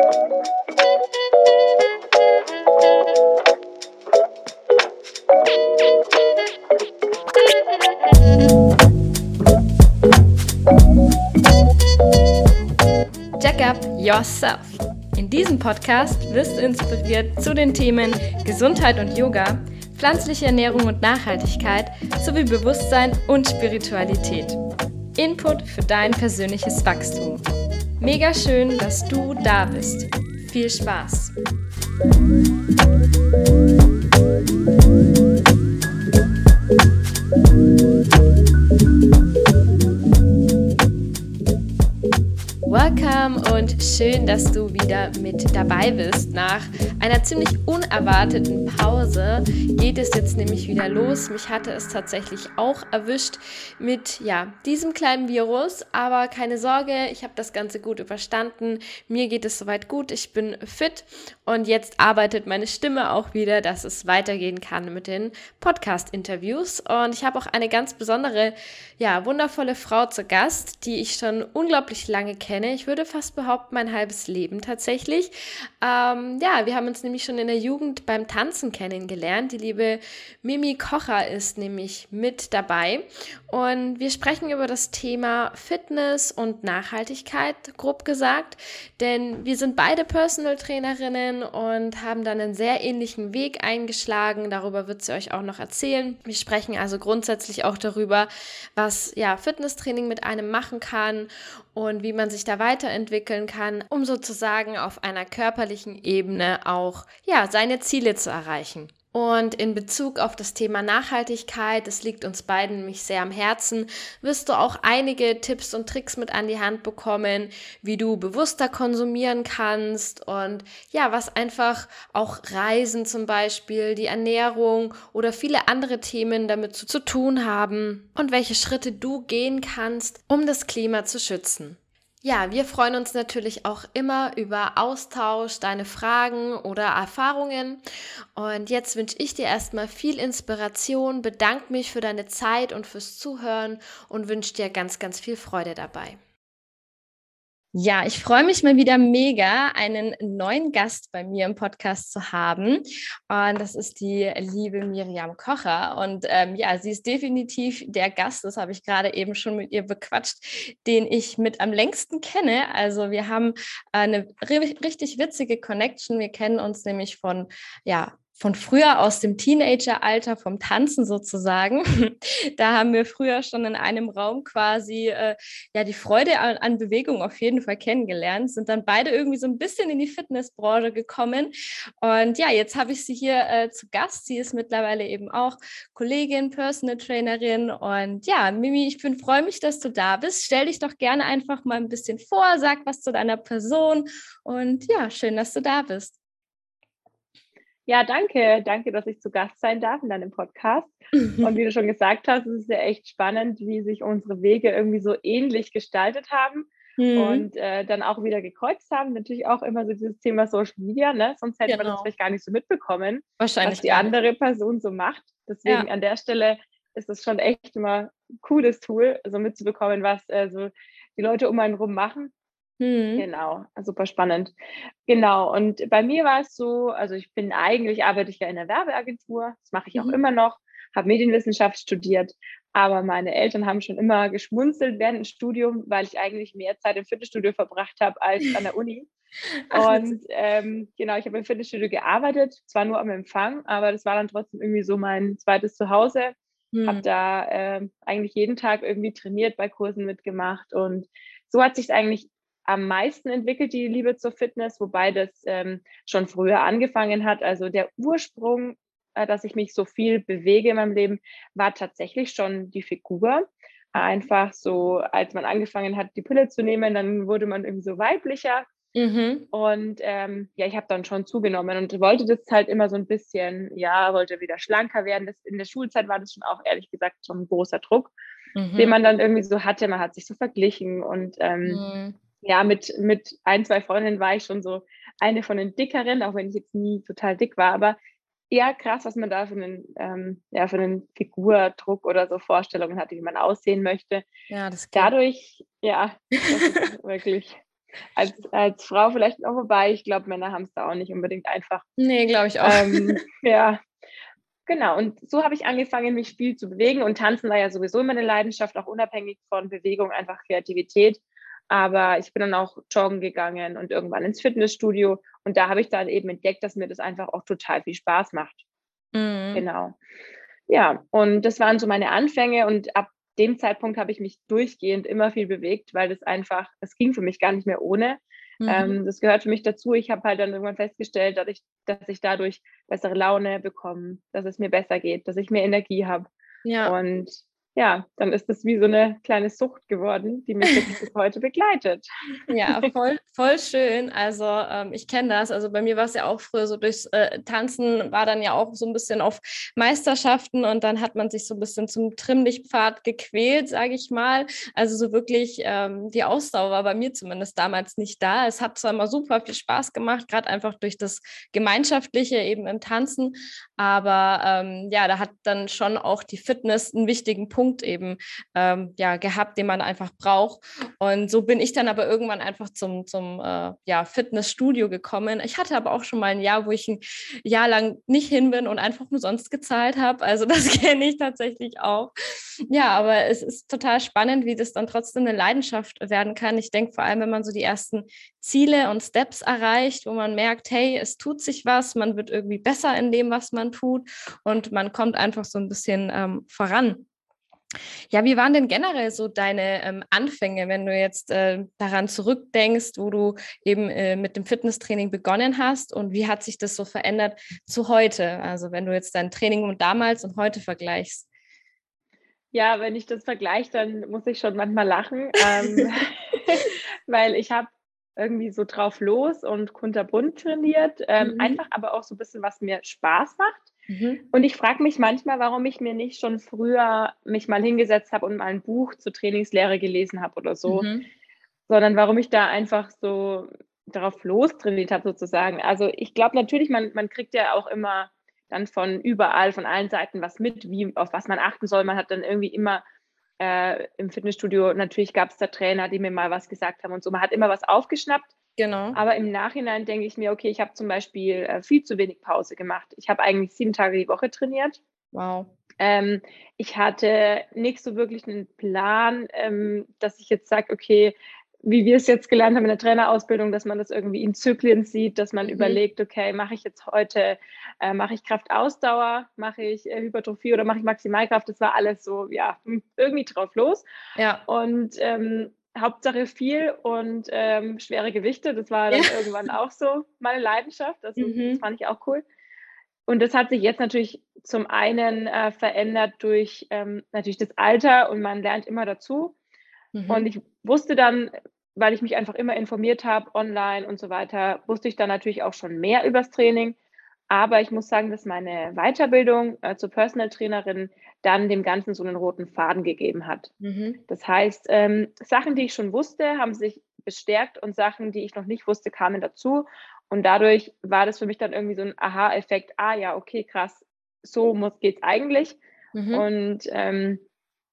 Jack up yourself. In diesem Podcast wirst du inspiriert zu den Themen Gesundheit und Yoga, pflanzliche Ernährung und Nachhaltigkeit sowie Bewusstsein und Spiritualität. Input für dein persönliches Wachstum. Mega schön, dass du da bist. Viel Spaß! Welcome und schön, dass du wieder mit dabei bist. Nach einer ziemlich unerwarteten Pause geht es jetzt nämlich wieder los. Mich hatte es tatsächlich auch erwischt mit ja, diesem kleinen Virus, aber keine Sorge, ich habe das Ganze gut überstanden. Mir geht es soweit gut, ich bin fit und jetzt arbeitet meine Stimme auch wieder, dass es weitergehen kann mit den Podcast-Interviews. Und ich habe auch eine ganz besondere, ja, wundervolle Frau zu Gast, die ich schon unglaublich lange kenne. Ich würde fast behaupten, mein halbes Leben tatsächlich. Ähm, ja, wir haben uns nämlich schon in der Jugend beim Tanzen kennengelernt. Die liebe Mimi Kocher ist nämlich mit dabei. Und wir sprechen über das Thema Fitness und Nachhaltigkeit, grob gesagt. Denn wir sind beide Personal Trainerinnen und haben dann einen sehr ähnlichen Weg eingeschlagen. Darüber wird sie euch auch noch erzählen. Wir sprechen also grundsätzlich auch darüber, was ja Fitnesstraining mit einem machen kann und wie man sich da weiterentwickeln kann, um sozusagen auf einer körperlichen Ebene auch ja seine Ziele zu erreichen. Und in Bezug auf das Thema Nachhaltigkeit, das liegt uns beiden nämlich sehr am Herzen, wirst du auch einige Tipps und Tricks mit an die Hand bekommen, wie du bewusster konsumieren kannst und ja, was einfach auch Reisen zum Beispiel, die Ernährung oder viele andere Themen damit zu, zu tun haben und welche Schritte du gehen kannst, um das Klima zu schützen. Ja, wir freuen uns natürlich auch immer über Austausch, deine Fragen oder Erfahrungen. Und jetzt wünsche ich dir erstmal viel Inspiration, bedanke mich für deine Zeit und fürs Zuhören und wünsche dir ganz, ganz viel Freude dabei. Ja, ich freue mich mal wieder mega, einen neuen Gast bei mir im Podcast zu haben. Und das ist die liebe Miriam Kocher. Und ähm, ja, sie ist definitiv der Gast, das habe ich gerade eben schon mit ihr bequatscht, den ich mit am längsten kenne. Also wir haben eine richtig witzige Connection. Wir kennen uns nämlich von, ja, von früher aus dem Teenageralter, vom Tanzen sozusagen. da haben wir früher schon in einem Raum quasi äh, ja die Freude an, an, Bewegung auf jeden Fall kennengelernt, sind dann beide irgendwie so ein bisschen in die Fitnessbranche gekommen. Und ja, jetzt habe ich sie hier äh, zu Gast. Sie ist mittlerweile eben auch Kollegin, Personal Trainerin. Und ja, Mimi, ich bin freue mich, dass du da bist. Stell dich doch gerne einfach mal ein bisschen vor, sag was zu deiner Person. Und ja, schön, dass du da bist. Ja, danke. Danke, dass ich zu Gast sein darf in deinem Podcast. Und wie du schon gesagt hast, es ist ja echt spannend, wie sich unsere Wege irgendwie so ähnlich gestaltet haben mhm. und äh, dann auch wieder gekreuzt haben. Natürlich auch immer so dieses Thema Social Media, ne? Sonst hätte genau. man das genau. vielleicht gar nicht so mitbekommen, Wahrscheinlich was die andere Person so macht. Deswegen ja. an der Stelle ist es schon echt immer ein cooles Tool, so mitzubekommen, was äh, so die Leute um einen rum machen. Mhm. Genau, super spannend. Genau, und bei mir war es so, also ich bin eigentlich, arbeite ich ja in der Werbeagentur, das mache ich auch mhm. immer noch, habe Medienwissenschaft studiert, aber meine Eltern haben schon immer geschmunzelt während dem Studium, weil ich eigentlich mehr Zeit im Fitnessstudio verbracht habe als an der Uni. und ähm, genau, ich habe im Fitnessstudio gearbeitet, zwar nur am Empfang, aber das war dann trotzdem irgendwie so mein zweites Zuhause. Mhm. Habe da äh, eigentlich jeden Tag irgendwie trainiert, bei Kursen mitgemacht und so hat sich eigentlich am meisten entwickelt, die Liebe zur Fitness, wobei das ähm, schon früher angefangen hat. Also der Ursprung, äh, dass ich mich so viel bewege in meinem Leben, war tatsächlich schon die Figur. Einfach so, als man angefangen hat, die Pille zu nehmen, dann wurde man irgendwie so weiblicher. Mhm. Und ähm, ja, ich habe dann schon zugenommen und wollte das halt immer so ein bisschen, ja, wollte wieder schlanker werden. Das, in der Schulzeit war das schon auch ehrlich gesagt schon ein großer Druck, mhm. den man dann irgendwie so hatte. Man hat sich so verglichen und ähm, mhm ja, mit, mit ein, zwei Freundinnen war ich schon so eine von den dickeren, auch wenn ich jetzt nie total dick war, aber eher krass, was man da für einen, ähm, ja, für einen Figurdruck oder so Vorstellungen hatte, wie man aussehen möchte. Ja, das geht. Dadurch, ja, das wirklich als, als Frau vielleicht noch vorbei. Ich glaube, Männer haben es da auch nicht unbedingt einfach. Nee, glaube ich auch. Ähm, ja, Genau, und so habe ich angefangen, mich viel zu bewegen und tanzen war ja sowieso immer eine Leidenschaft, auch unabhängig von Bewegung, einfach Kreativität. Aber ich bin dann auch joggen gegangen und irgendwann ins Fitnessstudio und da habe ich dann eben entdeckt, dass mir das einfach auch total viel Spaß macht. Mhm. Genau. Ja, und das waren so meine Anfänge und ab dem Zeitpunkt habe ich mich durchgehend immer viel bewegt, weil das einfach, es ging für mich gar nicht mehr ohne. Mhm. Ähm, das gehört für mich dazu. Ich habe halt dann irgendwann festgestellt, dass ich, dass ich dadurch bessere Laune bekomme, dass es mir besser geht, dass ich mehr Energie habe. Ja. Und ja, dann ist das wie so eine kleine Sucht geworden, die mich bis heute begleitet. Ja, voll, voll schön. Also ähm, ich kenne das. Also bei mir war es ja auch früher so durchs äh, Tanzen, war dann ja auch so ein bisschen auf Meisterschaften und dann hat man sich so ein bisschen zum Trimmlichtpfad gequält, sage ich mal. Also so wirklich ähm, die Ausdauer war bei mir zumindest damals nicht da. Es hat zwar immer super viel Spaß gemacht, gerade einfach durch das Gemeinschaftliche eben im Tanzen, aber ähm, ja, da hat dann schon auch die Fitness einen wichtigen Punkt Punkt eben ähm, ja, gehabt, den man einfach braucht. Und so bin ich dann aber irgendwann einfach zum, zum äh, ja, Fitnessstudio gekommen. Ich hatte aber auch schon mal ein Jahr, wo ich ein Jahr lang nicht hin bin und einfach nur sonst gezahlt habe. Also das kenne ich tatsächlich auch. Ja, aber es ist total spannend, wie das dann trotzdem eine Leidenschaft werden kann. Ich denke vor allem, wenn man so die ersten Ziele und Steps erreicht, wo man merkt, hey, es tut sich was, man wird irgendwie besser in dem, was man tut und man kommt einfach so ein bisschen ähm, voran. Ja, wie waren denn generell so deine ähm, Anfänge, wenn du jetzt äh, daran zurückdenkst, wo du eben äh, mit dem Fitnesstraining begonnen hast und wie hat sich das so verändert zu heute? Also wenn du jetzt dein Training und damals und heute vergleichst. Ja, wenn ich das vergleiche, dann muss ich schon manchmal lachen, ähm, weil ich habe irgendwie so drauf los und kunterbunt trainiert, ähm, mhm. einfach aber auch so ein bisschen, was mir Spaß macht. Mhm. Und ich frage mich manchmal, warum ich mir nicht schon früher mich mal hingesetzt habe und mal ein Buch zur Trainingslehre gelesen habe oder so, mhm. sondern warum ich da einfach so darauf lostrainiert habe sozusagen. Also ich glaube natürlich, man, man kriegt ja auch immer dann von überall, von allen Seiten was mit, wie, auf was man achten soll. Man hat dann irgendwie immer äh, im Fitnessstudio, natürlich gab es da Trainer, die mir mal was gesagt haben und so. Man hat immer was aufgeschnappt. Genau. Aber im Nachhinein denke ich mir, okay, ich habe zum Beispiel äh, viel zu wenig Pause gemacht. Ich habe eigentlich sieben Tage die Woche trainiert. Wow. Ähm, ich hatte nicht so wirklich einen Plan, ähm, dass ich jetzt sage, okay, wie wir es jetzt gelernt haben in der Trainerausbildung, dass man das irgendwie in Zyklen sieht, dass man mhm. überlegt, okay, mache ich jetzt heute, äh, mache ich Kraftausdauer, mache ich äh, Hypertrophie oder mache ich Maximalkraft, das war alles so, ja, hm, irgendwie drauf los. Ja. Und ähm, Hauptsache viel und ähm, schwere Gewichte. Das war dann ja. irgendwann auch so meine Leidenschaft. Also, mhm. Das fand ich auch cool. Und das hat sich jetzt natürlich zum einen äh, verändert durch ähm, natürlich das Alter und man lernt immer dazu. Mhm. Und ich wusste dann, weil ich mich einfach immer informiert habe, online und so weiter, wusste ich dann natürlich auch schon mehr übers Training. Aber ich muss sagen, dass meine Weiterbildung äh, zur Personal Trainerin dann dem Ganzen so einen roten Faden gegeben hat. Mhm. Das heißt, ähm, Sachen, die ich schon wusste, haben sich bestärkt und Sachen, die ich noch nicht wusste, kamen dazu. Und dadurch war das für mich dann irgendwie so ein Aha-Effekt. Ah ja, okay, krass, so geht es eigentlich. Mhm. Und ähm,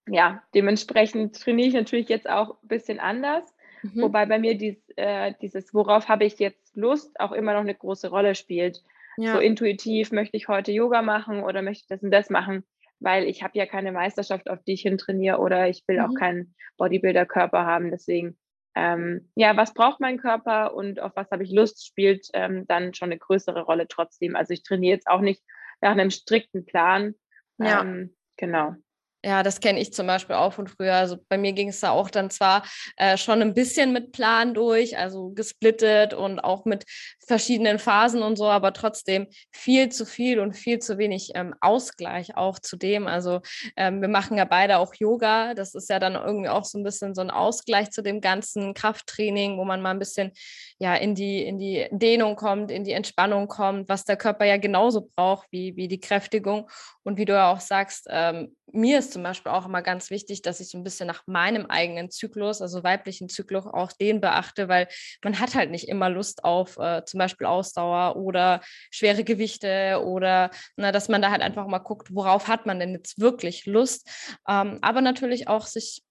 ja, dementsprechend trainiere ich natürlich jetzt auch ein bisschen anders. Mhm. Wobei bei mir dies, äh, dieses, worauf habe ich jetzt Lust, auch immer noch eine große Rolle spielt. Ja. So intuitiv, möchte ich heute Yoga machen oder möchte ich das und das machen, weil ich habe ja keine Meisterschaft, auf die ich hin trainiere oder ich will mhm. auch keinen Bodybuilder-Körper haben. Deswegen, ähm, ja, was braucht mein Körper und auf was habe ich Lust, spielt ähm, dann schon eine größere Rolle trotzdem. Also ich trainiere jetzt auch nicht nach einem strikten Plan. Ja. Ähm, genau. Ja, das kenne ich zum Beispiel auch von früher. Also bei mir ging es da auch dann zwar äh, schon ein bisschen mit Plan durch, also gesplittet und auch mit verschiedenen Phasen und so, aber trotzdem viel zu viel und viel zu wenig ähm, Ausgleich auch zu dem. Also ähm, wir machen ja beide auch Yoga. Das ist ja dann irgendwie auch so ein bisschen so ein Ausgleich zu dem ganzen Krafttraining, wo man mal ein bisschen ja in die, in die Dehnung kommt, in die Entspannung kommt, was der Körper ja genauso braucht wie, wie die Kräftigung. Und wie du ja auch sagst, ähm, mir ist zum Beispiel auch immer ganz wichtig, dass ich so ein bisschen nach meinem eigenen Zyklus, also weiblichen Zyklus, auch den beachte, weil man hat halt nicht immer Lust auf äh, zum Beispiel Ausdauer oder schwere Gewichte oder na, dass man da halt einfach mal guckt, worauf hat man denn jetzt wirklich Lust. Ähm, aber natürlich auch sich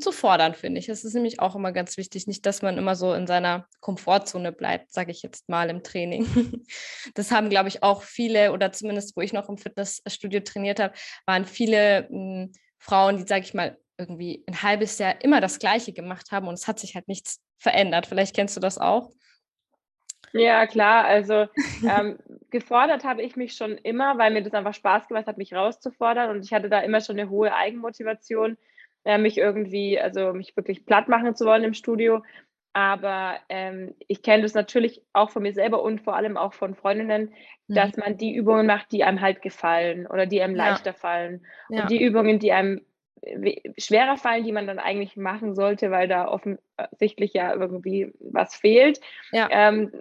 zu fordern, finde ich. Das ist nämlich auch immer ganz wichtig. Nicht, dass man immer so in seiner Komfortzone bleibt, sage ich jetzt mal im Training. Das haben, glaube ich, auch viele, oder zumindest wo ich noch im Fitnessstudio trainiert habe, waren viele hm, Frauen, die, sage ich mal, irgendwie ein halbes Jahr immer das Gleiche gemacht haben und es hat sich halt nichts verändert. Vielleicht kennst du das auch. Ja, klar. Also ähm, gefordert habe ich mich schon immer, weil mir das einfach Spaß gemacht hat, mich rauszufordern. Und ich hatte da immer schon eine hohe Eigenmotivation, äh, mich irgendwie, also mich wirklich platt machen zu wollen im Studio. Aber ähm, ich kenne das natürlich auch von mir selber und vor allem auch von Freundinnen, mhm. dass man die Übungen macht, die einem halt gefallen oder die einem ja. leichter fallen. Ja. Und die Übungen, die einem schwerer fallen, die man dann eigentlich machen sollte, weil da offensichtlich ja irgendwie was fehlt. Ja. Ähm,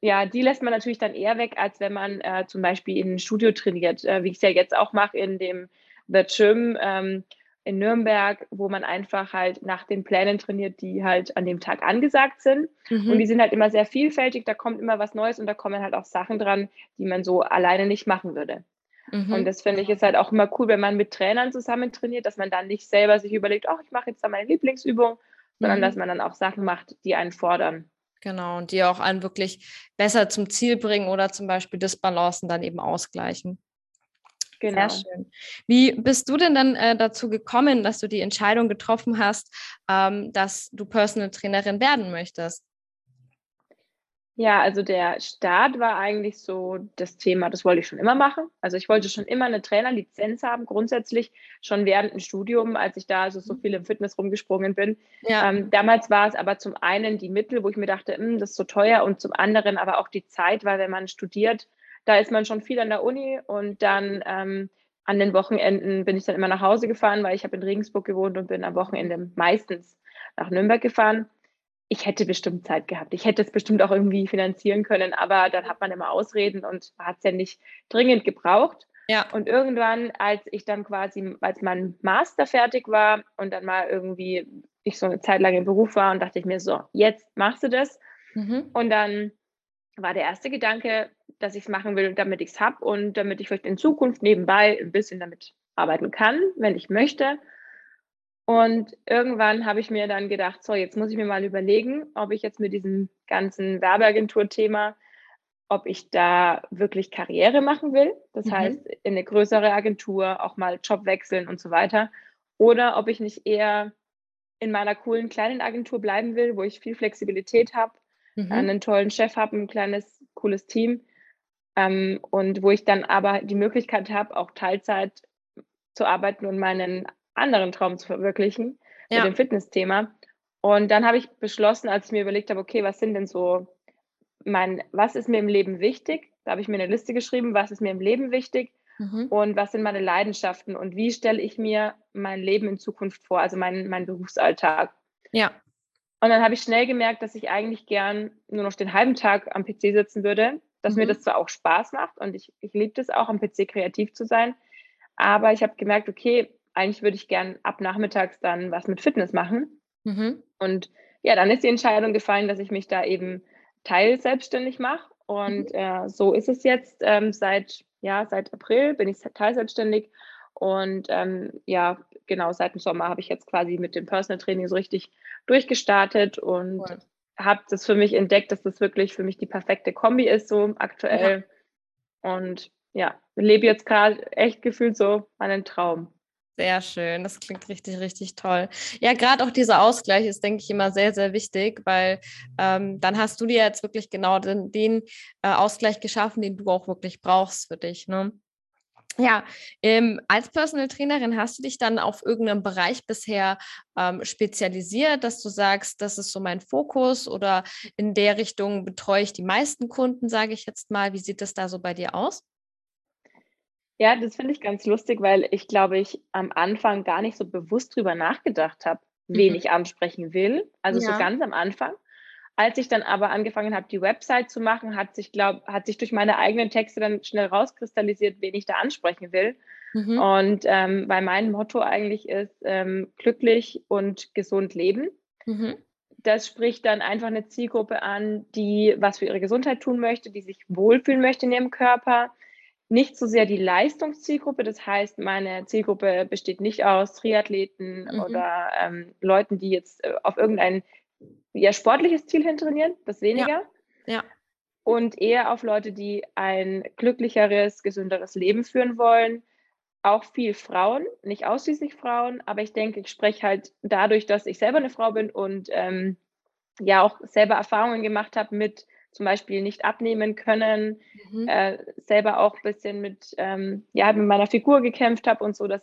ja, die lässt man natürlich dann eher weg, als wenn man äh, zum Beispiel in ein Studio trainiert, äh, wie ich es ja jetzt auch mache in dem The Gym ähm, in Nürnberg, wo man einfach halt nach den Plänen trainiert, die halt an dem Tag angesagt sind. Mhm. Und die sind halt immer sehr vielfältig, da kommt immer was Neues und da kommen halt auch Sachen dran, die man so alleine nicht machen würde. Mhm. Und das finde ich ist halt auch immer cool, wenn man mit Trainern zusammen trainiert, dass man dann nicht selber sich überlegt, ach, ich mache jetzt da meine Lieblingsübung, sondern mhm. dass man dann auch Sachen macht, die einen fordern. Genau, und die auch einen wirklich besser zum Ziel bringen oder zum Beispiel Disbalancen dann eben ausgleichen. Genau. Sehr schön. Wie bist du denn dann äh, dazu gekommen, dass du die Entscheidung getroffen hast, ähm, dass du Personal Trainerin werden möchtest? Ja, also der Start war eigentlich so das Thema, das wollte ich schon immer machen. Also ich wollte schon immer eine Trainerlizenz haben, grundsätzlich schon während dem Studium, als ich da also so viel im Fitness rumgesprungen bin. Ja. Ähm, damals war es aber zum einen die Mittel, wo ich mir dachte, hm, das ist so teuer und zum anderen aber auch die Zeit, weil wenn man studiert, da ist man schon viel an der Uni und dann ähm, an den Wochenenden bin ich dann immer nach Hause gefahren, weil ich habe in Regensburg gewohnt und bin am Wochenende meistens nach Nürnberg gefahren ich hätte bestimmt Zeit gehabt. Ich hätte es bestimmt auch irgendwie finanzieren können, aber dann hat man immer Ausreden und hat es ja nicht dringend gebraucht. Ja. Und irgendwann, als ich dann quasi, als mein Master fertig war und dann mal irgendwie ich so eine Zeit lang im Beruf war und dachte ich mir so, jetzt machst du das. Mhm. Und dann war der erste Gedanke, dass ich es machen will, damit ich es habe und damit ich vielleicht in Zukunft nebenbei ein bisschen damit arbeiten kann, wenn ich möchte. Und irgendwann habe ich mir dann gedacht, so, jetzt muss ich mir mal überlegen, ob ich jetzt mit diesem ganzen Werbeagentur-Thema, ob ich da wirklich Karriere machen will. Das mhm. heißt, in eine größere Agentur auch mal Job wechseln und so weiter. Oder ob ich nicht eher in meiner coolen kleinen Agentur bleiben will, wo ich viel Flexibilität habe, mhm. einen tollen Chef habe, ein kleines, cooles Team. Ähm, und wo ich dann aber die Möglichkeit habe, auch Teilzeit zu arbeiten und meinen anderen Traum zu verwirklichen ja. mit dem Fitnessthema. Und dann habe ich beschlossen, als ich mir überlegt habe, okay, was sind denn so mein, was ist mir im Leben wichtig? Da habe ich mir eine Liste geschrieben, was ist mir im Leben wichtig mhm. und was sind meine Leidenschaften und wie stelle ich mir mein Leben in Zukunft vor, also mein, mein Berufsalltag. Ja. Und dann habe ich schnell gemerkt, dass ich eigentlich gern nur noch den halben Tag am PC sitzen würde, dass mhm. mir das zwar auch Spaß macht und ich, ich liebe es auch, am PC kreativ zu sein, aber ich habe gemerkt, okay, eigentlich würde ich gern ab nachmittags dann was mit Fitness machen. Mhm. Und ja, dann ist die Entscheidung gefallen, dass ich mich da eben teilselbstständig mache. Und mhm. äh, so ist es jetzt. Ähm, seit, ja, seit April bin ich teilselbstständig. Und ähm, ja, genau, seit dem Sommer habe ich jetzt quasi mit dem Personal Training so richtig durchgestartet und cool. habe das für mich entdeckt, dass das wirklich für mich die perfekte Kombi ist, so aktuell. Ja. Und ja, lebe jetzt gerade echt gefühlt so meinen Traum. Sehr schön, das klingt richtig, richtig toll. Ja, gerade auch dieser Ausgleich ist, denke ich, immer sehr, sehr wichtig, weil ähm, dann hast du dir jetzt wirklich genau den, den äh, Ausgleich geschaffen, den du auch wirklich brauchst für dich. Ne? Ja, ähm, als Personal Trainerin hast du dich dann auf irgendeinem Bereich bisher ähm, spezialisiert, dass du sagst, das ist so mein Fokus oder in der Richtung betreue ich die meisten Kunden, sage ich jetzt mal. Wie sieht das da so bei dir aus? Ja, das finde ich ganz lustig, weil ich glaube, ich am Anfang gar nicht so bewusst drüber nachgedacht habe, wen mhm. ich ansprechen will. Also ja. so ganz am Anfang. Als ich dann aber angefangen habe, die Website zu machen, hat sich, glaub, hat sich durch meine eigenen Texte dann schnell rauskristallisiert, wen ich da ansprechen will. Mhm. Und ähm, weil mein Motto eigentlich ist, ähm, glücklich und gesund leben. Mhm. Das spricht dann einfach eine Zielgruppe an, die was für ihre Gesundheit tun möchte, die sich wohlfühlen möchte in ihrem Körper, nicht so sehr die Leistungszielgruppe. Das heißt, meine Zielgruppe besteht nicht aus Triathleten mhm. oder ähm, Leuten, die jetzt äh, auf irgendein ja, sportliches Ziel hin trainieren, das weniger. Ja. ja. Und eher auf Leute, die ein glücklicheres, gesünderes Leben führen wollen. Auch viel Frauen, nicht ausschließlich Frauen, aber ich denke, ich spreche halt dadurch, dass ich selber eine Frau bin und ähm, ja auch selber Erfahrungen gemacht habe mit zum Beispiel nicht abnehmen können, mhm. äh, selber auch ein bisschen mit, ähm, ja, mit meiner Figur gekämpft habe und so, dass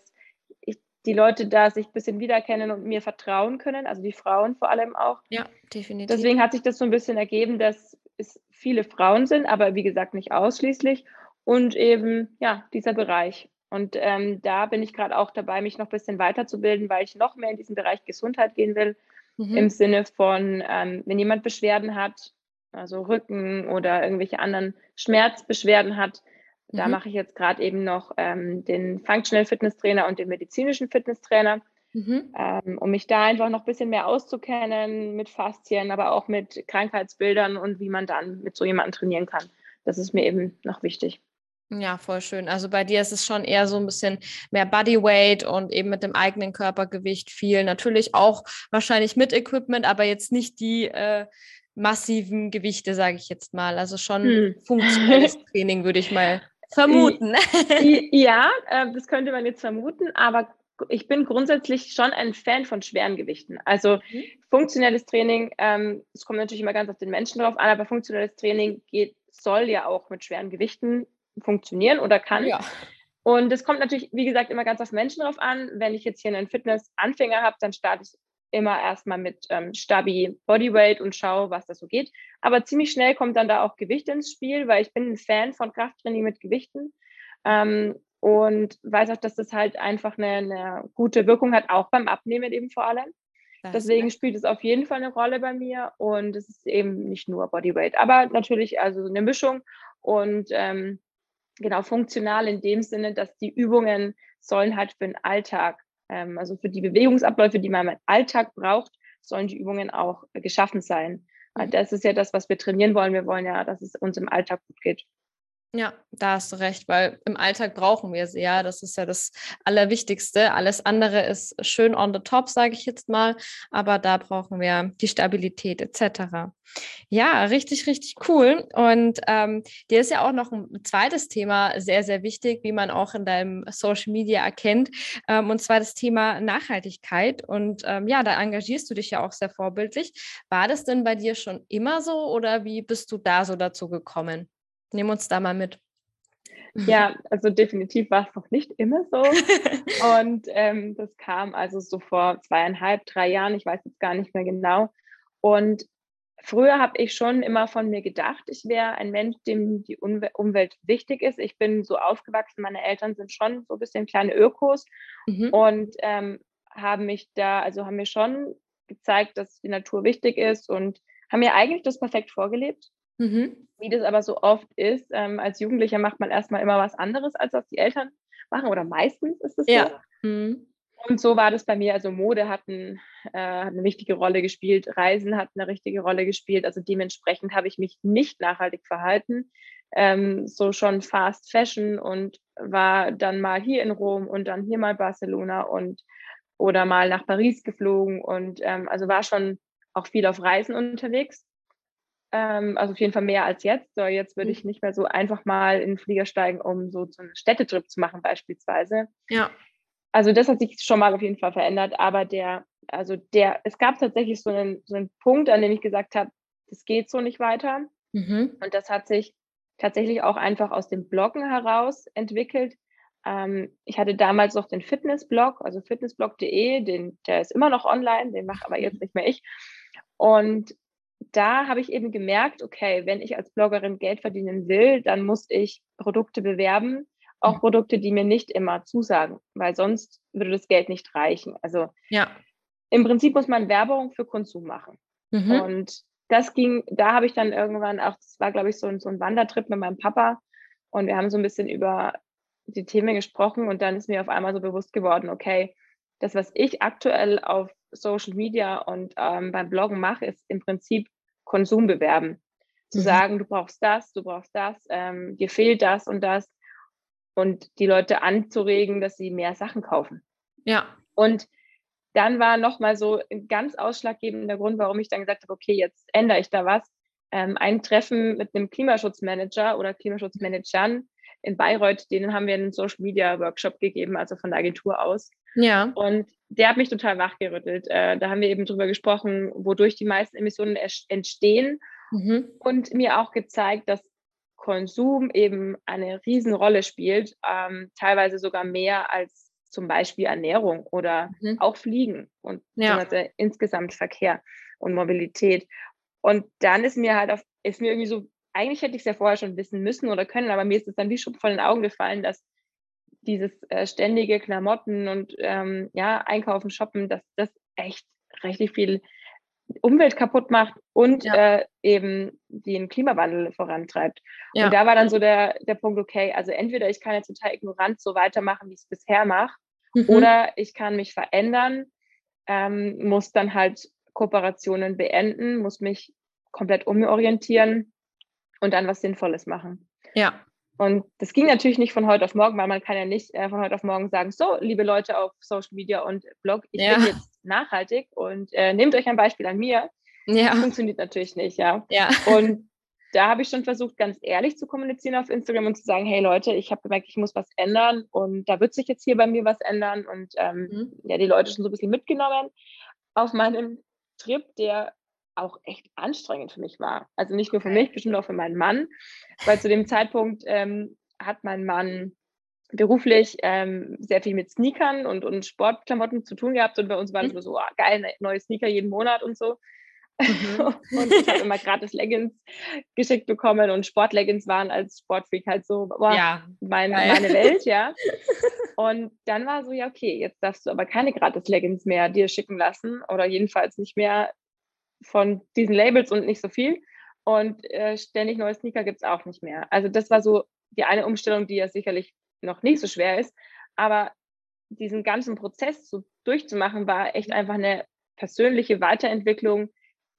die Leute da sich ein bisschen wiederkennen und mir vertrauen können, also die Frauen vor allem auch. Ja, definitiv. Deswegen hat sich das so ein bisschen ergeben, dass es viele Frauen sind, aber wie gesagt nicht ausschließlich und eben, ja, dieser Bereich. Und ähm, da bin ich gerade auch dabei, mich noch ein bisschen weiterzubilden, weil ich noch mehr in diesen Bereich Gesundheit gehen will. Mhm. Im Sinne von, ähm, wenn jemand Beschwerden hat, also Rücken oder irgendwelche anderen Schmerzbeschwerden hat. Da mhm. mache ich jetzt gerade eben noch ähm, den Functional Fitness Trainer und den medizinischen Fitness Trainer, mhm. ähm, um mich da einfach noch ein bisschen mehr auszukennen mit Faszien, aber auch mit Krankheitsbildern und wie man dann mit so jemandem trainieren kann. Das ist mir eben noch wichtig. Ja, voll schön. Also bei dir ist es schon eher so ein bisschen mehr Bodyweight und eben mit dem eigenen Körpergewicht viel. Natürlich auch wahrscheinlich mit Equipment, aber jetzt nicht die äh, massiven Gewichte, sage ich jetzt mal. Also schon hm. funktionelles Training, würde ich mal vermuten. Ja, äh, das könnte man jetzt vermuten, aber ich bin grundsätzlich schon ein Fan von schweren Gewichten. Also mhm. funktionelles Training, ähm, es kommt natürlich immer ganz auf den Menschen drauf an, aber funktionelles Training geht, soll ja auch mit schweren Gewichten funktionieren oder kann. Ja. Und es kommt natürlich, wie gesagt, immer ganz auf Menschen drauf an. Wenn ich jetzt hier einen Fitness-Anfänger habe, dann starte ich immer erstmal mit ähm, Stabi Bodyweight und schaue, was da so geht. Aber ziemlich schnell kommt dann da auch Gewicht ins Spiel, weil ich bin ein Fan von Krafttraining mit Gewichten ähm, und weiß auch, dass das halt einfach eine, eine, gute Wirkung hat, auch beim Abnehmen eben vor allem. Deswegen spielt es auf jeden Fall eine Rolle bei mir und es ist eben nicht nur Bodyweight, aber natürlich also eine Mischung und ähm, genau funktional in dem Sinne, dass die Übungen sollen halt für den Alltag ähm, also für die Bewegungsabläufe, die man im Alltag braucht, sollen die Übungen auch geschaffen sein. Mhm. Das ist ja das, was wir trainieren wollen. Wir wollen ja, dass es uns im Alltag gut geht. Ja, da hast du recht, weil im Alltag brauchen wir sie ja. Das ist ja das Allerwichtigste. Alles andere ist schön on the top, sage ich jetzt mal, aber da brauchen wir die Stabilität etc. Ja, richtig, richtig cool. Und ähm, dir ist ja auch noch ein zweites Thema sehr, sehr wichtig, wie man auch in deinem Social Media erkennt, ähm, und zwar das Thema Nachhaltigkeit. Und ähm, ja, da engagierst du dich ja auch sehr vorbildlich. War das denn bei dir schon immer so oder wie bist du da so dazu gekommen? Nehmen uns da mal mit. Ja, also definitiv war es noch nicht immer so. und ähm, das kam also so vor zweieinhalb, drei Jahren, ich weiß jetzt gar nicht mehr genau. Und früher habe ich schon immer von mir gedacht, ich wäre ein Mensch, dem die Umwel Umwelt wichtig ist. Ich bin so aufgewachsen, meine Eltern sind schon so ein bisschen kleine Ökos mhm. und ähm, haben mich da, also haben mir schon gezeigt, dass die Natur wichtig ist und haben mir eigentlich das perfekt vorgelebt. Mhm. Wie das aber so oft ist, ähm, als Jugendlicher macht man erstmal immer was anderes, als was die Eltern machen oder meistens ist es ja. so. Mhm. Und so war das bei mir. Also Mode hat, ein, äh, hat, eine wichtige Rolle gespielt, Reisen hat eine richtige Rolle gespielt. Also dementsprechend habe ich mich nicht nachhaltig verhalten. Ähm, so schon Fast Fashion und war dann mal hier in Rom und dann hier mal Barcelona und oder mal nach Paris geflogen und ähm, also war schon auch viel auf Reisen unterwegs. Ähm, also auf jeden Fall mehr als jetzt. So, jetzt würde ich mhm. nicht mehr so einfach mal in den Flieger steigen, um so, so einen Städtetrip zu machen, beispielsweise. Ja. Also das hat sich schon mal auf jeden Fall verändert, aber der, also der, es gab tatsächlich so einen, so einen Punkt, an dem ich gesagt habe, es geht so nicht weiter. Mhm. Und das hat sich tatsächlich auch einfach aus dem Bloggen heraus entwickelt. Ähm, ich hatte damals noch den Fitnessblog, also fitnessblog.de, den, der ist immer noch online, den mache aber jetzt nicht mehr ich. Und da habe ich eben gemerkt, okay, wenn ich als Bloggerin Geld verdienen will, dann muss ich Produkte bewerben, auch mhm. Produkte, die mir nicht immer zusagen, weil sonst würde das Geld nicht reichen. Also ja. im Prinzip muss man Werbung für Konsum machen. Mhm. Und das ging, da habe ich dann irgendwann auch, das war, glaube ich, so ein, so ein Wandertrip mit meinem Papa und wir haben so ein bisschen über die Themen gesprochen und dann ist mir auf einmal so bewusst geworden, okay, das, was ich aktuell auf Social Media und ähm, beim Bloggen mache, ist im Prinzip Konsum bewerben. Zu mhm. sagen, du brauchst das, du brauchst das, ähm, dir fehlt das und das. und die Leute anzuregen, dass sie mehr Sachen kaufen. Ja. Und dann war nochmal so ein ganz ausschlaggebender Grund, warum ich dann gesagt habe, okay, jetzt ändere ich da was. Ähm, ein Treffen mit einem Klimaschutzmanager oder Klimaschutzmanagern in Bayreuth, denen haben wir einen Social Media Workshop gegeben, also von der Agentur aus. Ja. Und der hat mich total wachgerüttelt. Äh, da haben wir eben drüber gesprochen, wodurch die meisten Emissionen entstehen mhm. und mir auch gezeigt, dass Konsum eben eine Riesenrolle spielt, ähm, teilweise sogar mehr als zum Beispiel Ernährung oder mhm. auch Fliegen und ja. insgesamt Verkehr und Mobilität. Und dann ist mir halt auf, ist mir irgendwie so, eigentlich hätte ich es ja vorher schon wissen müssen oder können, aber mir ist es dann wie schon von den Augen gefallen, dass dieses äh, ständige Klamotten und ähm, ja, Einkaufen, Shoppen, dass das echt richtig viel Umwelt kaputt macht und ja. äh, eben den Klimawandel vorantreibt. Ja. Und da war dann so der, der Punkt, okay, also entweder ich kann jetzt total ignorant so weitermachen, wie ich es bisher mache, mhm. oder ich kann mich verändern, ähm, muss dann halt Kooperationen beenden, muss mich komplett umorientieren und dann was Sinnvolles machen. Ja. Und das ging natürlich nicht von heute auf morgen, weil man kann ja nicht äh, von heute auf morgen sagen, so, liebe Leute auf Social Media und Blog, ich ja. bin jetzt nachhaltig und äh, nehmt euch ein Beispiel an mir. Ja. Das funktioniert natürlich nicht, ja. ja. Und da habe ich schon versucht, ganz ehrlich zu kommunizieren auf Instagram und zu sagen, hey Leute, ich habe gemerkt, ich muss was ändern und da wird sich jetzt hier bei mir was ändern und ähm, mhm. ja, die Leute schon so ein bisschen mitgenommen auf meinem Trip, der auch echt anstrengend für mich war. Also nicht nur für mich, bestimmt auch für meinen Mann, weil zu dem Zeitpunkt ähm, hat mein Mann beruflich ähm, sehr viel mit Sneakern und, und Sportklamotten zu tun gehabt und bei uns war das mhm. so, oh, geil, ne, neue Sneaker jeden Monat und so. Mhm. und ich habe immer gratis Leggings geschickt bekommen und Sportleggings waren als Sportfreak halt so boah, ja, mein, meine Welt, ja. Und dann war so, ja, okay, jetzt darfst du aber keine gratis Leggings mehr dir schicken lassen oder jedenfalls nicht mehr von diesen Labels und nicht so viel. Und äh, ständig neue Sneaker gibt es auch nicht mehr. Also das war so die eine Umstellung, die ja sicherlich noch nicht so schwer ist. Aber diesen ganzen Prozess so durchzumachen, war echt einfach eine persönliche Weiterentwicklung,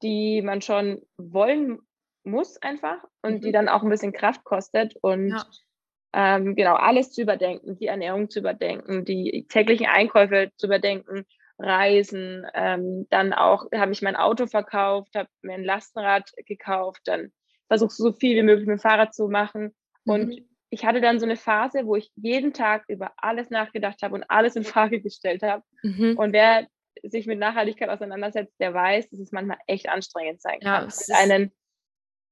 die man schon wollen muss einfach und mhm. die dann auch ein bisschen Kraft kostet und ja. ähm, genau alles zu überdenken, die Ernährung zu überdenken, die täglichen Einkäufe zu überdenken, Reisen. Ähm, dann auch habe ich mein Auto verkauft, habe mir ein Lastenrad gekauft, dann versuche so viel wie möglich mit dem Fahrrad zu machen. Mhm. Und ich hatte dann so eine Phase, wo ich jeden Tag über alles nachgedacht habe und alles in Frage gestellt habe. Mhm. Und wer sich mit Nachhaltigkeit auseinandersetzt, der weiß, dass es manchmal echt anstrengend sein kann. Ja, es einen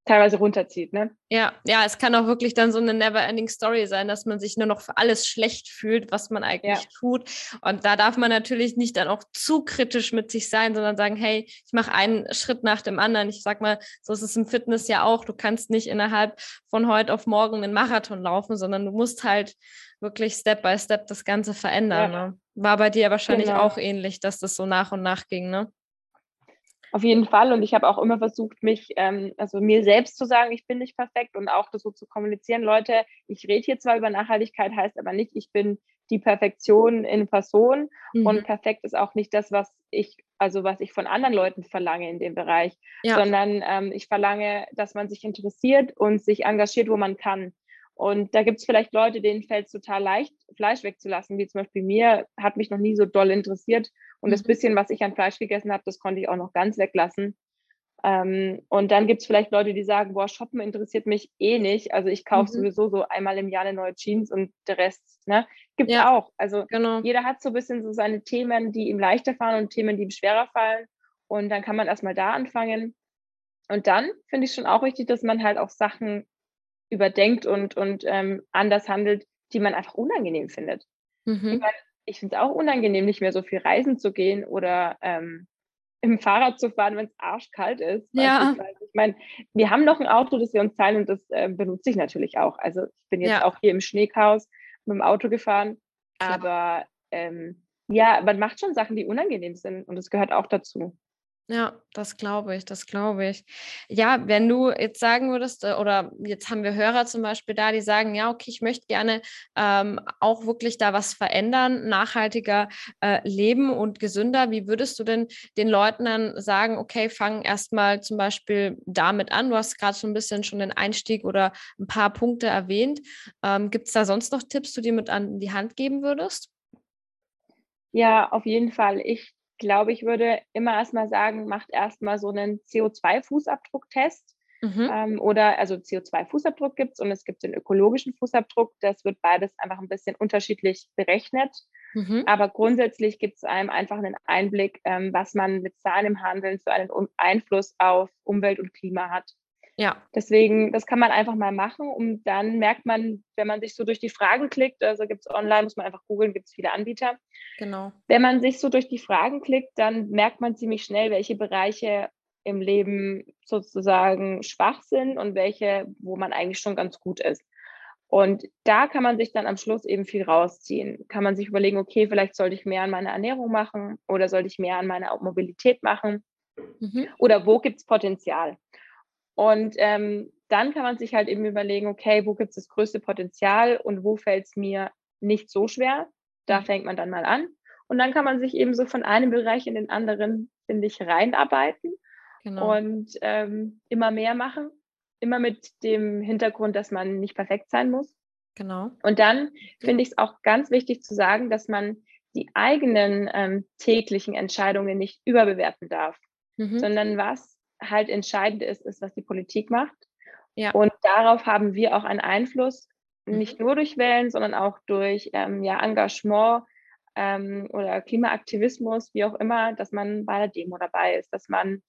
teilweise runterzieht, ne? Ja, ja, es kann auch wirklich dann so eine never-ending Story sein, dass man sich nur noch für alles schlecht fühlt, was man eigentlich ja. tut. Und da darf man natürlich nicht dann auch zu kritisch mit sich sein, sondern sagen, hey, ich mache einen Schritt nach dem anderen. Ich sag mal, so ist es im Fitness ja auch. Du kannst nicht innerhalb von heute auf morgen einen Marathon laufen, sondern du musst halt wirklich Step by Step das Ganze verändern. Ja. Ne? War bei dir wahrscheinlich genau. auch ähnlich, dass das so nach und nach ging, ne? Auf jeden Fall. Und ich habe auch immer versucht, mich, ähm, also mir selbst zu sagen, ich bin nicht perfekt und auch das so zu kommunizieren. Leute, ich rede hier zwar über Nachhaltigkeit, heißt aber nicht, ich bin die Perfektion in Person. Mhm. Und perfekt ist auch nicht das, was ich, also was ich von anderen Leuten verlange in dem Bereich, ja. sondern ähm, ich verlange, dass man sich interessiert und sich engagiert, wo man kann. Und da gibt es vielleicht Leute, denen fällt es total leicht, Fleisch wegzulassen, wie zum Beispiel mir, hat mich noch nie so doll interessiert. Und mhm. das bisschen, was ich an Fleisch gegessen habe, das konnte ich auch noch ganz weglassen. Ähm, und dann gibt es vielleicht Leute, die sagen, boah, Shoppen interessiert mich eh nicht. Also ich kaufe mhm. sowieso so einmal im Jahr eine neue Jeans und der Rest, ne? Gibt es ja, auch. Also genau. jeder hat so ein bisschen so seine Themen, die ihm leichter fallen und Themen, die ihm schwerer fallen. Und dann kann man erstmal da anfangen. Und dann finde ich schon auch wichtig, dass man halt auch Sachen überdenkt und, und ähm, anders handelt, die man einfach unangenehm findet. Mhm. Ich, mein, ich finde es auch unangenehm, nicht mehr so viel reisen zu gehen oder ähm, im Fahrrad zu fahren, wenn es arschkalt ist. Ja. Ich meine, wir haben noch ein Auto, das wir uns teilen und das äh, benutze ich natürlich auch. Also ich bin jetzt ja. auch hier im Schneechaos mit dem Auto gefahren, aber ähm, ja, man macht schon Sachen, die unangenehm sind und das gehört auch dazu. Ja, das glaube ich, das glaube ich. Ja, wenn du jetzt sagen würdest, äh, oder jetzt haben wir Hörer zum Beispiel da, die sagen, ja, okay, ich möchte gerne ähm, auch wirklich da was verändern, nachhaltiger äh, leben und gesünder. Wie würdest du denn den Leuten dann sagen, okay, fang erstmal zum Beispiel damit an? Du hast gerade so ein bisschen schon den Einstieg oder ein paar Punkte erwähnt. Ähm, Gibt es da sonst noch Tipps, die du mit an die Hand geben würdest? Ja, auf jeden Fall. Ich glaube, ich würde immer erstmal sagen, macht erstmal so einen CO2-Fußabdrucktest. Mhm. Ähm, oder also CO2-Fußabdruck gibt es und es gibt den ökologischen Fußabdruck. Das wird beides einfach ein bisschen unterschiedlich berechnet. Mhm. Aber grundsätzlich gibt es einem einfach einen Einblick, ähm, was man mit Zahlen im Handeln für einen Einfluss auf Umwelt und Klima hat. Ja. Deswegen, das kann man einfach mal machen und dann merkt man, wenn man sich so durch die Fragen klickt, also gibt es online, muss man einfach googeln, gibt es viele Anbieter. Genau. Wenn man sich so durch die Fragen klickt, dann merkt man ziemlich schnell, welche Bereiche im Leben sozusagen schwach sind und welche, wo man eigentlich schon ganz gut ist. Und da kann man sich dann am Schluss eben viel rausziehen. Kann man sich überlegen, okay, vielleicht sollte ich mehr an meiner Ernährung machen oder sollte ich mehr an meiner Mobilität machen? Mhm. Oder wo gibt es Potenzial? Und ähm, dann kann man sich halt eben überlegen, okay, wo gibt es das größte Potenzial und wo fällt es mir nicht so schwer? Da mhm. fängt man dann mal an. Und dann kann man sich eben so von einem Bereich in den anderen, finde ich, reinarbeiten genau. und ähm, immer mehr machen. Immer mit dem Hintergrund, dass man nicht perfekt sein muss. Genau. Und dann finde ich es auch ganz wichtig zu sagen, dass man die eigenen ähm, täglichen Entscheidungen nicht überbewerten darf, mhm. sondern was halt entscheidend ist, ist, was die Politik macht. Ja. Und darauf haben wir auch einen Einfluss, mhm. nicht nur durch Wählen, sondern auch durch ähm, ja, Engagement ähm, oder Klimaaktivismus, wie auch immer, dass man bei der Demo dabei ist, dass man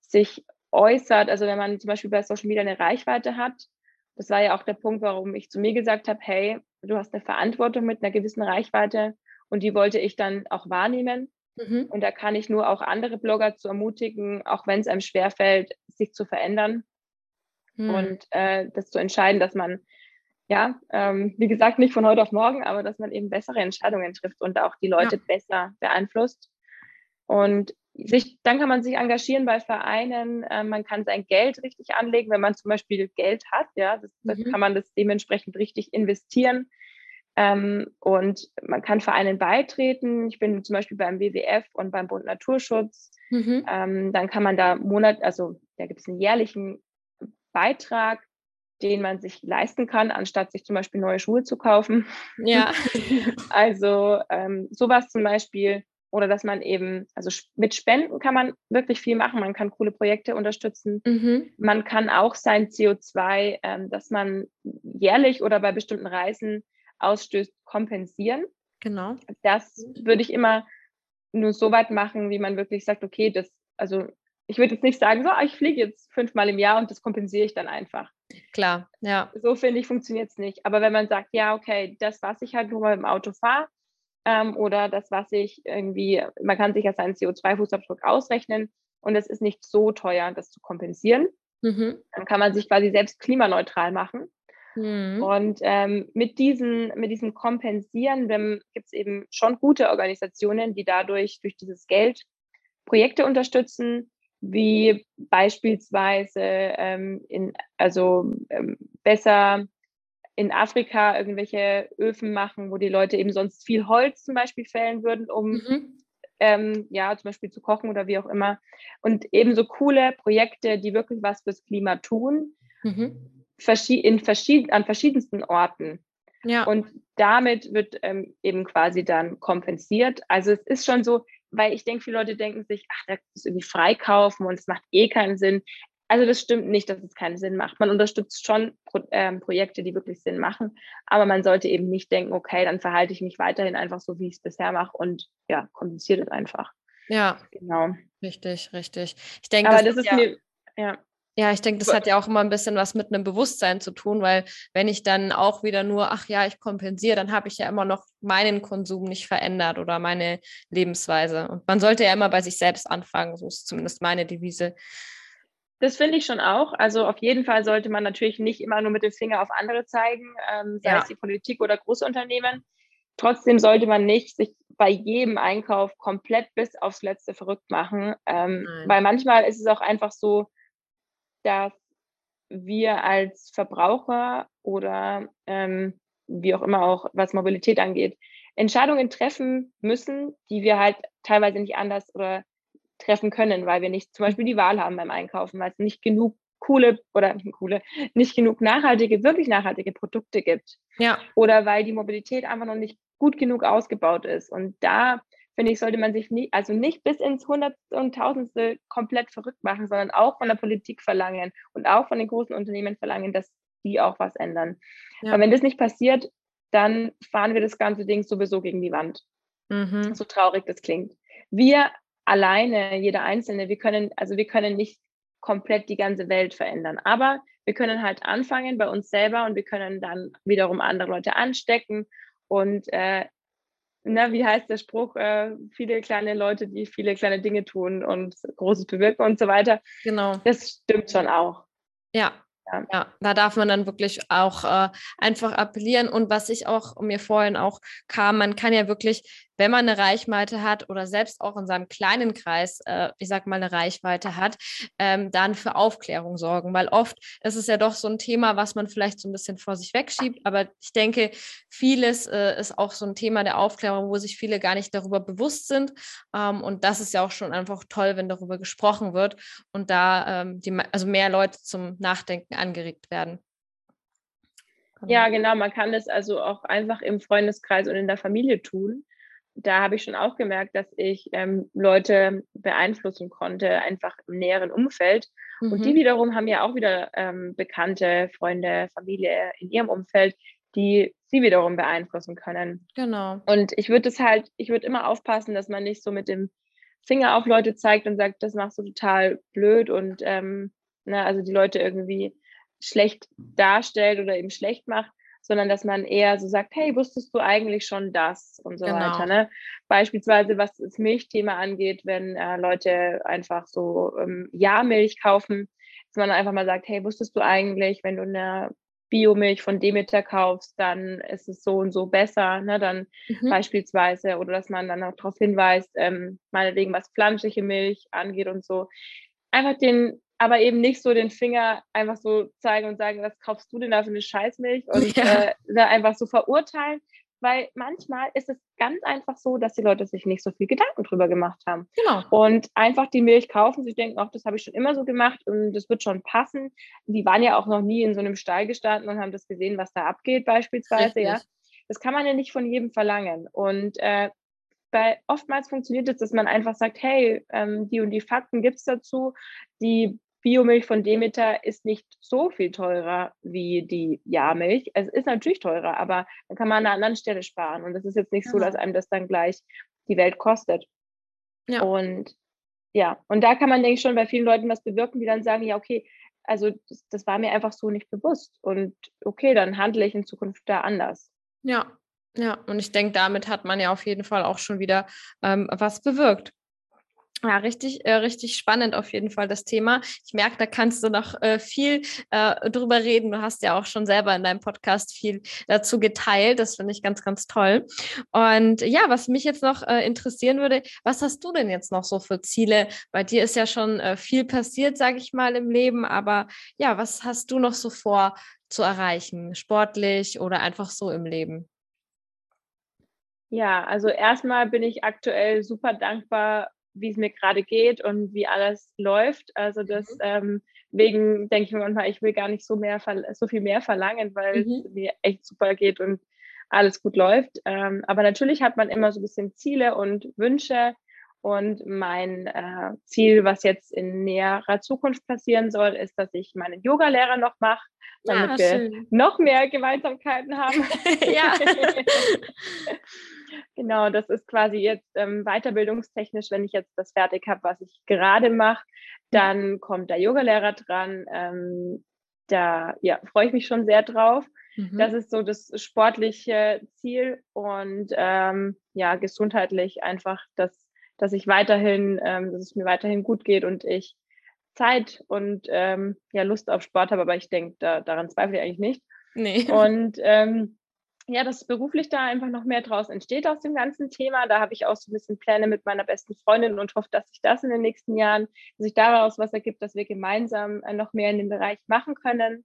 sich äußert. Also wenn man zum Beispiel bei Social Media eine Reichweite hat, das war ja auch der Punkt, warum ich zu mir gesagt habe, hey, du hast eine Verantwortung mit einer gewissen Reichweite und die wollte ich dann auch wahrnehmen. Mhm. Und da kann ich nur auch andere Blogger zu ermutigen, auch wenn es einem schwerfällt, sich zu verändern mhm. und äh, das zu entscheiden, dass man, ja, ähm, wie gesagt, nicht von heute auf morgen, aber dass man eben bessere Entscheidungen trifft und auch die Leute ja. besser beeinflusst. Und sich, dann kann man sich engagieren bei Vereinen, äh, man kann sein Geld richtig anlegen, wenn man zum Beispiel Geld hat, ja, das, mhm. dann kann man das dementsprechend richtig investieren. Ähm, und man kann Vereinen beitreten. Ich bin zum Beispiel beim WWF und beim Bund Naturschutz. Mhm. Ähm, dann kann man da Monat, also da gibt es einen jährlichen Beitrag, den man sich leisten kann, anstatt sich zum Beispiel neue Schuhe zu kaufen. Ja. also ähm, sowas zum Beispiel. Oder dass man eben, also mit Spenden kann man wirklich viel machen. Man kann coole Projekte unterstützen. Mhm. Man kann auch sein CO2, ähm, dass man jährlich oder bei bestimmten Reisen ausstößt, kompensieren. Genau. Das würde ich immer nur so weit machen, wie man wirklich sagt, okay, das, also ich würde jetzt nicht sagen, so, ah, ich fliege jetzt fünfmal im Jahr und das kompensiere ich dann einfach. Klar, ja. So finde ich, funktioniert es nicht. Aber wenn man sagt, ja, okay, das, was ich halt nur mal im Auto fahre, ähm, oder das, was ich irgendwie, man kann sich ja seinen CO2-Fußabdruck ausrechnen und es ist nicht so teuer, das zu kompensieren, mhm. dann kann man sich quasi selbst klimaneutral machen Mhm. Und ähm, mit, diesen, mit diesem Kompensieren gibt es eben schon gute Organisationen, die dadurch durch dieses Geld Projekte unterstützen, wie beispielsweise ähm, in, also ähm, besser in Afrika irgendwelche Öfen machen, wo die Leute eben sonst viel Holz zum Beispiel fällen würden, um mhm. ähm, ja zum Beispiel zu kochen oder wie auch immer. Und ebenso coole Projekte, die wirklich was fürs Klima tun. Mhm in verschied an verschiedensten Orten. Ja. Und damit wird ähm, eben quasi dann kompensiert. Also es ist schon so, weil ich denke, viele Leute denken sich, ach, das ist irgendwie freikaufen und es macht eh keinen Sinn. Also das stimmt nicht, dass es keinen Sinn macht. Man unterstützt schon Pro ähm, Projekte, die wirklich Sinn machen, aber man sollte eben nicht denken, okay, dann verhalte ich mich weiterhin einfach so, wie ich es bisher mache und ja, kompensiert es einfach. Ja, genau. Richtig, richtig. Ich denke, aber das, das ist ja, mir, ja. Ja, ich denke, das hat ja auch immer ein bisschen was mit einem Bewusstsein zu tun, weil wenn ich dann auch wieder nur, ach ja, ich kompensiere, dann habe ich ja immer noch meinen Konsum nicht verändert oder meine Lebensweise. Und man sollte ja immer bei sich selbst anfangen, so ist zumindest meine Devise. Das finde ich schon auch. Also auf jeden Fall sollte man natürlich nicht immer nur mit dem Finger auf andere zeigen, ähm, sei ja. es die Politik oder Großunternehmen. Trotzdem sollte man nicht sich bei jedem Einkauf komplett bis aufs Letzte verrückt machen, ähm, weil manchmal ist es auch einfach so, dass wir als Verbraucher oder ähm, wie auch immer auch, was Mobilität angeht, Entscheidungen treffen müssen, die wir halt teilweise nicht anders oder treffen können, weil wir nicht zum Beispiel die Wahl haben beim Einkaufen, weil es nicht genug coole oder nicht coole, nicht genug nachhaltige, wirklich nachhaltige Produkte gibt. Ja. Oder weil die Mobilität einfach noch nicht gut genug ausgebaut ist. Und da finde ich, sollte man sich nie, also nicht bis ins Hundertste und Tausendste komplett verrückt machen, sondern auch von der Politik verlangen und auch von den großen Unternehmen verlangen, dass die auch was ändern. Ja. Aber wenn das nicht passiert, dann fahren wir das ganze Ding sowieso gegen die Wand. Mhm. So traurig das klingt. Wir alleine, jeder Einzelne, wir können, also wir können nicht komplett die ganze Welt verändern. Aber wir können halt anfangen bei uns selber und wir können dann wiederum andere Leute anstecken. Und äh, na, wie heißt der Spruch? Äh, viele kleine Leute, die viele kleine Dinge tun und Großes bewirken und so weiter. Genau. Das stimmt schon auch. Ja, ja. ja, da darf man dann wirklich auch äh, einfach appellieren. Und was ich auch mir vorhin auch kam, man kann ja wirklich, wenn man eine Reichweite hat oder selbst auch in seinem kleinen Kreis, äh, ich sag mal, eine Reichweite hat, ähm, dann für Aufklärung sorgen. Weil oft ist es ja doch so ein Thema, was man vielleicht so ein bisschen vor sich wegschiebt. Aber ich denke, vieles äh, ist auch so ein Thema der Aufklärung, wo sich viele gar nicht darüber bewusst sind. Ähm, und das ist ja auch schon einfach toll, wenn darüber gesprochen wird und da ähm, die, also mehr Leute zum Nachdenken angeregt werden. Genau. Ja, genau. Man kann das also auch einfach im Freundeskreis und in der Familie tun. Da habe ich schon auch gemerkt, dass ich ähm, Leute beeinflussen konnte, einfach im näheren Umfeld. Mhm. Und die mhm. wiederum haben ja auch wieder ähm, Bekannte, Freunde, Familie in ihrem Umfeld, die sie wiederum beeinflussen können. Genau. Und ich würde es halt, ich würde immer aufpassen, dass man nicht so mit dem Finger auf Leute zeigt und sagt, das machst du total blöd und ähm, ne, also die Leute irgendwie schlecht darstellt oder eben schlecht macht, sondern dass man eher so sagt, hey, wusstest du eigentlich schon das und so genau. weiter. Ne? Beispielsweise, was das Milchthema angeht, wenn äh, Leute einfach so ähm, Ja-Milch kaufen, dass man einfach mal sagt, hey, wusstest du eigentlich, wenn du eine Biomilch von Demeter kaufst, dann ist es so und so besser, ne? dann mhm. beispielsweise, oder dass man dann auch darauf hinweist, ähm, meinetwegen, was pflanzliche Milch angeht und so. Einfach den aber eben nicht so den Finger einfach so zeigen und sagen, was kaufst du denn da für eine Scheißmilch und ja. äh, da einfach so verurteilen, weil manchmal ist es ganz einfach so, dass die Leute sich nicht so viel Gedanken drüber gemacht haben. Genau. Und einfach die Milch kaufen, sie denken, auch das habe ich schon immer so gemacht und das wird schon passen. Die waren ja auch noch nie in so einem Stall gestanden und haben das gesehen, was da abgeht beispielsweise, Richtig. ja. Das kann man ja nicht von jedem verlangen. Und äh, bei oftmals funktioniert es, dass man einfach sagt, hey, ähm, die und die Fakten gibt es dazu, die Biomilch von Demeter ist nicht so viel teurer wie die Jahrmilch. Es ist natürlich teurer, aber dann kann man an einer anderen Stelle sparen. Und es ist jetzt nicht so, dass einem das dann gleich die Welt kostet. Ja. Und ja, und da kann man, denke ich, schon bei vielen Leuten was bewirken, die dann sagen, ja, okay, also das, das war mir einfach so nicht bewusst. Und okay, dann handle ich in Zukunft da anders. Ja, ja, und ich denke, damit hat man ja auf jeden Fall auch schon wieder ähm, was bewirkt. Ja, richtig, äh, richtig spannend auf jeden Fall das Thema. Ich merke, da kannst du noch äh, viel äh, drüber reden. Du hast ja auch schon selber in deinem Podcast viel dazu geteilt. Das finde ich ganz, ganz toll. Und ja, was mich jetzt noch äh, interessieren würde, was hast du denn jetzt noch so für Ziele? Bei dir ist ja schon äh, viel passiert, sage ich mal, im Leben. Aber ja, was hast du noch so vor zu erreichen, sportlich oder einfach so im Leben? Ja, also erstmal bin ich aktuell super dankbar wie es mir gerade geht und wie alles läuft. Also das mhm. ähm, denke ich mir manchmal, ich will gar nicht so mehr so viel mehr verlangen, weil mhm. es mir echt super geht und alles gut läuft. Ähm, aber natürlich hat man immer so ein bisschen Ziele und Wünsche. Und mein äh, Ziel, was jetzt in näherer Zukunft passieren soll, ist, dass ich meinen Yoga-Lehrer noch mache, damit ja, wir noch mehr Gemeinsamkeiten haben. ja. Genau, das ist quasi jetzt ähm, weiterbildungstechnisch, wenn ich jetzt das fertig habe, was ich gerade mache, dann kommt der Yogalehrer dran. Ähm, da ja, freue ich mich schon sehr drauf. Mhm. Das ist so das sportliche Ziel und ähm, ja, gesundheitlich einfach, dass, dass ich weiterhin, ähm, dass es mir weiterhin gut geht und ich Zeit und ähm, ja, Lust auf Sport habe, aber ich denke, da, daran zweifle ich eigentlich nicht. Nee. Und ähm, ja, dass beruflich da einfach noch mehr draus entsteht aus dem ganzen Thema. Da habe ich auch so ein bisschen Pläne mit meiner besten Freundin und hoffe, dass sich das in den nächsten Jahren, dass sich daraus was ergibt, dass wir gemeinsam äh, noch mehr in dem Bereich machen können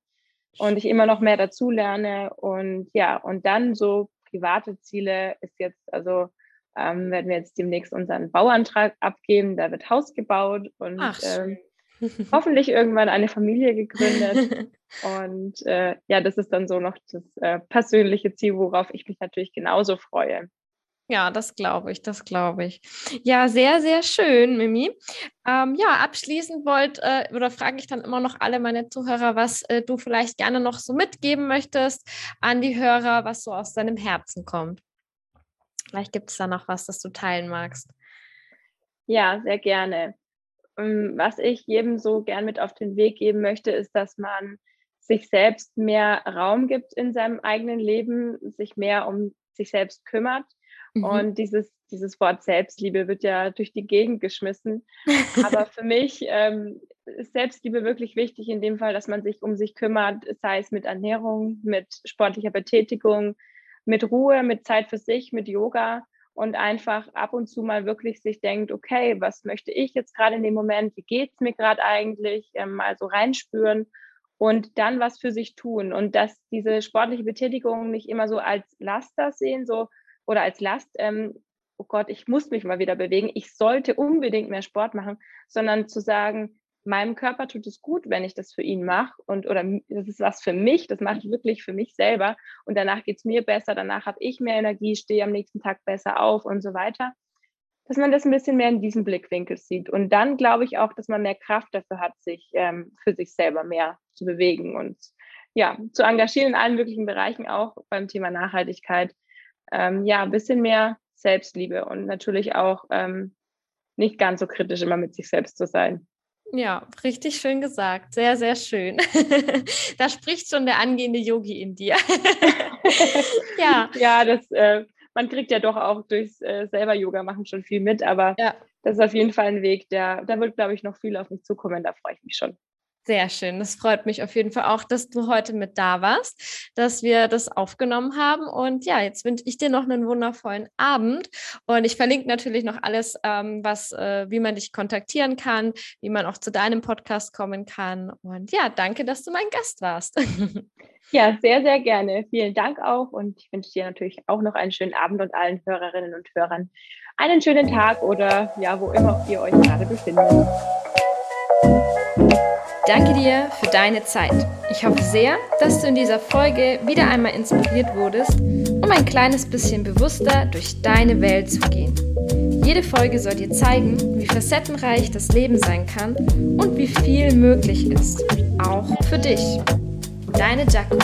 und ich immer noch mehr dazu lerne. Und ja, und dann so private Ziele ist jetzt, also ähm, werden wir jetzt demnächst unseren Bauantrag abgeben. Da wird Haus gebaut und Ach, ähm, hoffentlich irgendwann eine Familie gegründet. Und äh, ja, das ist dann so noch das äh, persönliche Ziel, worauf ich mich natürlich genauso freue. Ja, das glaube ich, das glaube ich. Ja, sehr, sehr schön, Mimi. Ähm, ja, abschließend wollte äh, oder frage ich dann immer noch alle meine Zuhörer, was äh, du vielleicht gerne noch so mitgeben möchtest an die Hörer, was so aus deinem Herzen kommt. Vielleicht gibt es da noch was, das du teilen magst. Ja, sehr gerne. Ähm, was ich jedem so gern mit auf den Weg geben möchte, ist, dass man sich selbst mehr Raum gibt in seinem eigenen Leben, sich mehr um sich selbst kümmert. Mhm. Und dieses, dieses Wort Selbstliebe wird ja durch die Gegend geschmissen. Aber für mich ähm, ist Selbstliebe wirklich wichtig in dem Fall, dass man sich um sich kümmert, sei es mit Ernährung, mit sportlicher Betätigung, mit Ruhe, mit Zeit für sich, mit Yoga und einfach ab und zu mal wirklich sich denkt, okay, was möchte ich jetzt gerade in dem Moment, wie geht es mir gerade eigentlich, ähm, mal so reinspüren und dann was für sich tun. Und dass diese sportliche Betätigung nicht immer so als Laster sehen, so oder als Last, ähm, oh Gott, ich muss mich mal wieder bewegen, ich sollte unbedingt mehr Sport machen, sondern zu sagen, meinem Körper tut es gut, wenn ich das für ihn mache und oder das ist was für mich, das mache ich wirklich für mich selber und danach geht es mir besser, danach habe ich mehr Energie, stehe am nächsten Tag besser auf und so weiter. Dass man das ein bisschen mehr in diesem Blickwinkel sieht. Und dann glaube ich auch, dass man mehr Kraft dafür hat, sich ähm, für sich selber mehr zu bewegen und ja, zu engagieren in allen möglichen Bereichen, auch beim Thema Nachhaltigkeit. Ähm, ja, ein bisschen mehr Selbstliebe und natürlich auch ähm, nicht ganz so kritisch immer mit sich selbst zu sein. Ja, richtig schön gesagt. Sehr, sehr schön. da spricht schon der angehende Yogi in dir. ja. Ja, das, äh, man kriegt ja doch auch durchs äh, selber Yoga machen schon viel mit, aber ja. das ist auf jeden Fall ein Weg, der, da wird, glaube ich, noch viel auf mich zukommen. Da freue ich mich schon. Sehr schön. Das freut mich auf jeden Fall auch, dass du heute mit da warst, dass wir das aufgenommen haben. Und ja, jetzt wünsche ich dir noch einen wundervollen Abend. Und ich verlinke natürlich noch alles, ähm, was, äh, wie man dich kontaktieren kann, wie man auch zu deinem Podcast kommen kann. Und ja, danke, dass du mein Gast warst. Ja, sehr, sehr gerne. Vielen Dank auch. Und ich wünsche dir natürlich auch noch einen schönen Abend und allen Hörerinnen und Hörern einen schönen Tag oder ja, wo immer ihr euch gerade befindet. Danke dir für deine Zeit. Ich hoffe sehr, dass du in dieser Folge wieder einmal inspiriert wurdest, um ein kleines bisschen bewusster durch deine Welt zu gehen. Jede Folge soll dir zeigen, wie facettenreich das Leben sein kann und wie viel möglich ist, auch für dich. Deine Jaco.